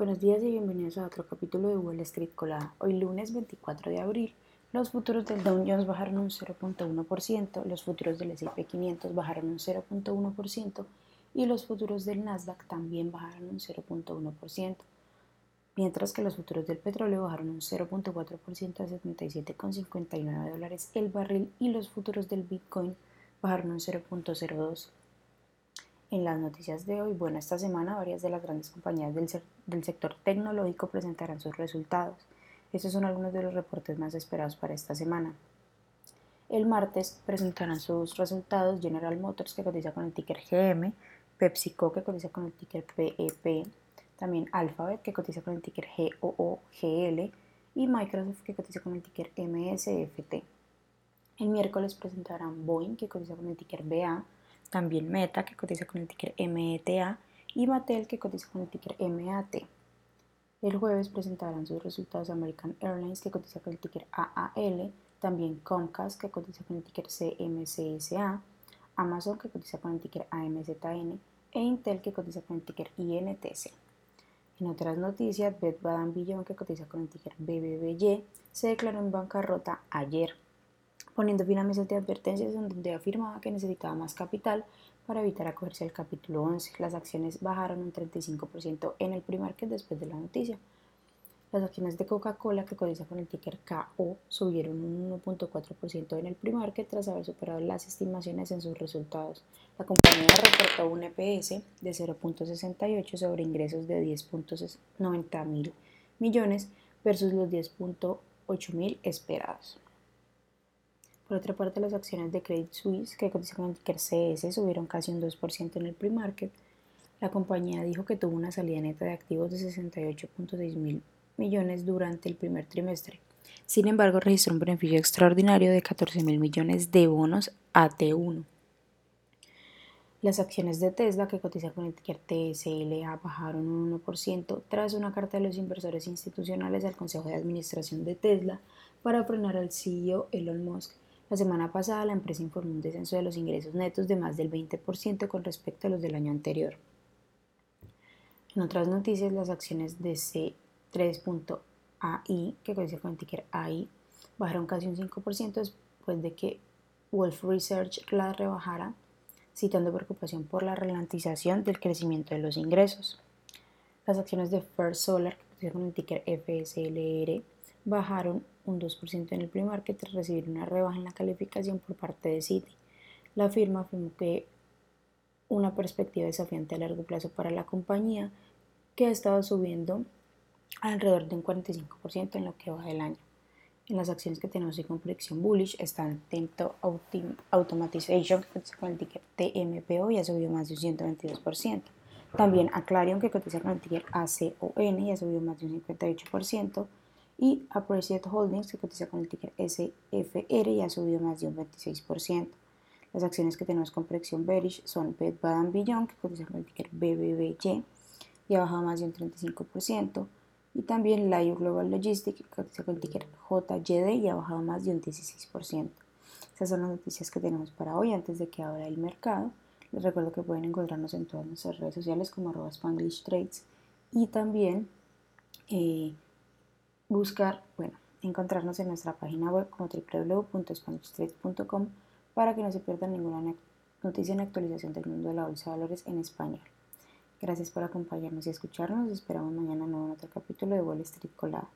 Buenos días y bienvenidos a otro capítulo de Wall Street Colada. Hoy lunes 24 de abril, los futuros del Dow Jones bajaron un 0.1%, los futuros del S&P 500 bajaron un 0.1% y los futuros del Nasdaq también bajaron un 0.1%, mientras que los futuros del petróleo bajaron un 0.4% a 77,59 dólares el barril y los futuros del Bitcoin bajaron un 0.02%. En las noticias de hoy, bueno, esta semana varias de las grandes compañías del, del, sector tecnológico presentarán sus resultados. Estos son algunos de los reportes más esperados para esta semana. El martes presentarán sus resultados General Motors, que cotiza con el ticker GM, PepsiCo, que cotiza con el ticker PEP, también Alphabet, que cotiza con el ticker GOOGL, y Microsoft, que cotiza con el ticker MSFT. El miércoles presentarán Boeing, que cotiza con el ticker BA, también Meta, que cotiza con el ticker META, y Mattel, que cotiza con el ticker MAT. El jueves presentarán sus resultados American Airlines, que cotiza con el ticker AAL, también Comcast, que cotiza con el ticker CMCSA, Amazon, que cotiza con el ticker AMZN, e Intel, que cotiza con el ticker INTC. En otras noticias, Bed Bath Beyond, que cotiza con el ticker BBBY, se declaró en bancarrota ayer poniendo fin a meses de advertencias en donde afirmaba que necesitaba más capital para evitar acogerse al capítulo 11. Las acciones bajaron un 35% en el pre-market después de la noticia. Las acciones de Coca-Cola, que cotiza con el ticker KO, subieron un 1.4% en el pre-market tras haber superado las estimaciones en sus resultados. La compañía reportó un EPS de 0.68 sobre ingresos de 10.90 mil millones versus los 10.8 mil esperados. Por otra parte, las acciones de Credit Suisse, que cotizan con el ticker CS, subieron casi un 2% en el pre-market. La compañía dijo que tuvo una salida neta de activos de 68.6 mil millones durante el primer trimestre. Sin embargo, registró un beneficio extraordinario de 14 mil millones de bonos AT1. Las acciones de Tesla, que cotizan con ticker TSLA, bajaron un 1% tras una carta de los inversores institucionales al Consejo de Administración de Tesla para frenar al CEO Elon Musk la semana pasada la empresa informó un descenso de los ingresos netos de más del 20% con respecto a los del año anterior. En otras noticias, las acciones de C3.ai, que cotiza con el ticker AI, bajaron casi un 5% después de que Wolf Research la rebajara, citando preocupación por la ralentización del crecimiento de los ingresos. Las acciones de First Solar, que cotiza con el ticker FSLR, bajaron un 2% en el pre-market tras recibir una rebaja en la calificación por parte de Citi. La firma afirmó que una perspectiva desafiante a largo plazo para la compañía que ha estado subiendo alrededor de un 45% en lo que va del año. En las acciones que tenemos y con predicción bullish están Tempo Automatization, que cotiza con el ticker TMPO y ha subido más de un 122%. También Aclarion, que cotiza con el ticker ACON y ha subido más de un 58% y Appreciate Holdings, que cotiza con el ticker SFR y ha subido más de un 26%. Las acciones que tenemos con predicción bearish son Bed Bath Beyond, que cotiza con el ticker BBBY y ha bajado más de un 35%. Y también Live Global Logistics, que cotiza con el ticker JYD y ha bajado más de un 16%. Esas son las noticias que tenemos para hoy antes de que abra el mercado. Les recuerdo que pueden encontrarnos en todas nuestras redes sociales como arroba Spanglish Trades y también eh, buscar, bueno, encontrarnos en nuestra página web como www.spanishtrade.com para que no se pierdan ninguna noticia ni actualización del mundo de la bolsa de valores en español. Gracias por acompañarnos y escucharnos. esperamos mañana en otro capítulo de Wall Street Colada.